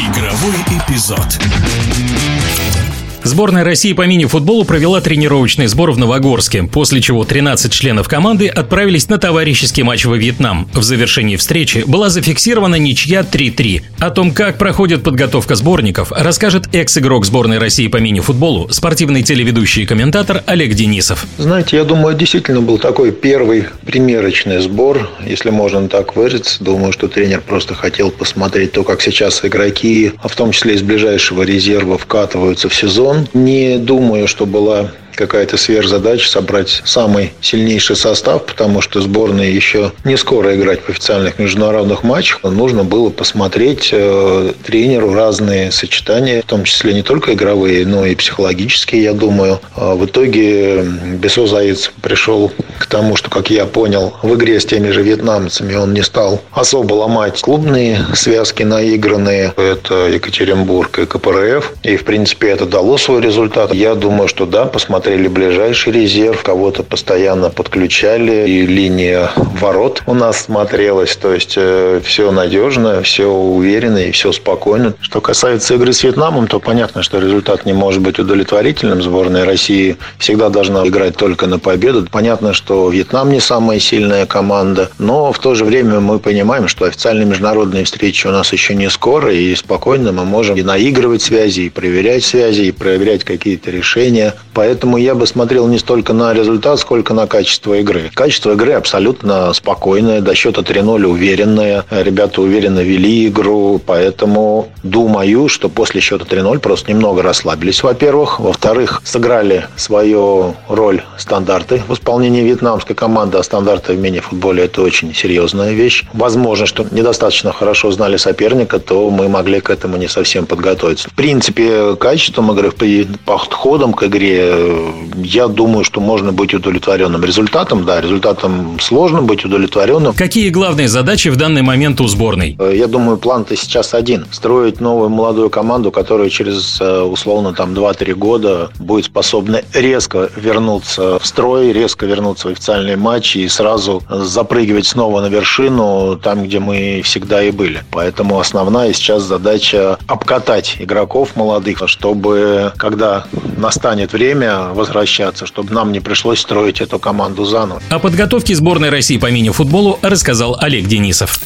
Игровой эпизод. Сборная России по мини-футболу провела тренировочный сбор в Новогорске, после чего 13 членов команды отправились на товарищеский матч во Вьетнам. В завершении встречи была зафиксирована ничья 3-3. О том, как проходит подготовка сборников, расскажет экс-игрок сборной России по мини-футболу, спортивный телеведущий и комментатор Олег Денисов. Знаете, я думаю, действительно был такой первый примерочный сбор, если можно так выразиться. Думаю, что тренер просто хотел посмотреть то, как сейчас игроки, а в том числе из ближайшего резерва, вкатываются в сезон. Не думаю, что была какая-то сверхзадача собрать самый сильнейший состав, потому что сборная еще не скоро играть в официальных международных матчах. Нужно было посмотреть э, тренеру разные сочетания, в том числе не только игровые, но и психологические, я думаю. А в итоге Бесо Заец пришел к тому, что, как я понял, в игре с теми же вьетнамцами он не стал особо ломать клубные связки наигранные. Это Екатеринбург и КПРФ. И, в принципе, это дало свой результат. Я думаю, что да, посмотреть смотрели ближайший резерв, кого-то постоянно подключали, и линия ворот у нас смотрелась. То есть э, все надежно, все уверенно и все спокойно. Что касается игры с Вьетнамом, то понятно, что результат не может быть удовлетворительным. Сборная России всегда должна играть только на победу. Понятно, что Вьетнам не самая сильная команда, но в то же время мы понимаем, что официальные международные встречи у нас еще не скоро, и спокойно мы можем и наигрывать связи, и проверять связи, и проверять какие-то решения. Поэтому я бы смотрел не столько на результат, сколько на качество игры. Качество игры абсолютно спокойное, до счета 3-0 уверенное. Ребята уверенно вели игру, поэтому думаю, что после счета 3-0 просто немного расслабились, во-первых. Во-вторых, сыграли свою роль стандарты в исполнении вьетнамской команды, а стандарты в мини-футболе – это очень серьезная вещь. Возможно, что недостаточно хорошо знали соперника, то мы могли к этому не совсем подготовиться. В принципе, качеством игры, подходом к игре я думаю, что можно быть удовлетворенным результатом. Да, результатом сложно быть удовлетворенным. Какие главные задачи в данный момент у сборной? Э, я думаю, план-то сейчас один. Строить новую молодую команду, которая через, э, условно, там 2-3 года будет способна резко вернуться в строй, резко вернуться в официальные матчи и сразу запрыгивать снова на вершину там, где мы всегда и были. Поэтому основная сейчас задача обкатать игроков молодых, чтобы когда настанет время, возвращаться, чтобы нам не пришлось строить эту команду заново. О подготовке сборной России по мини-футболу рассказал Олег Денисов.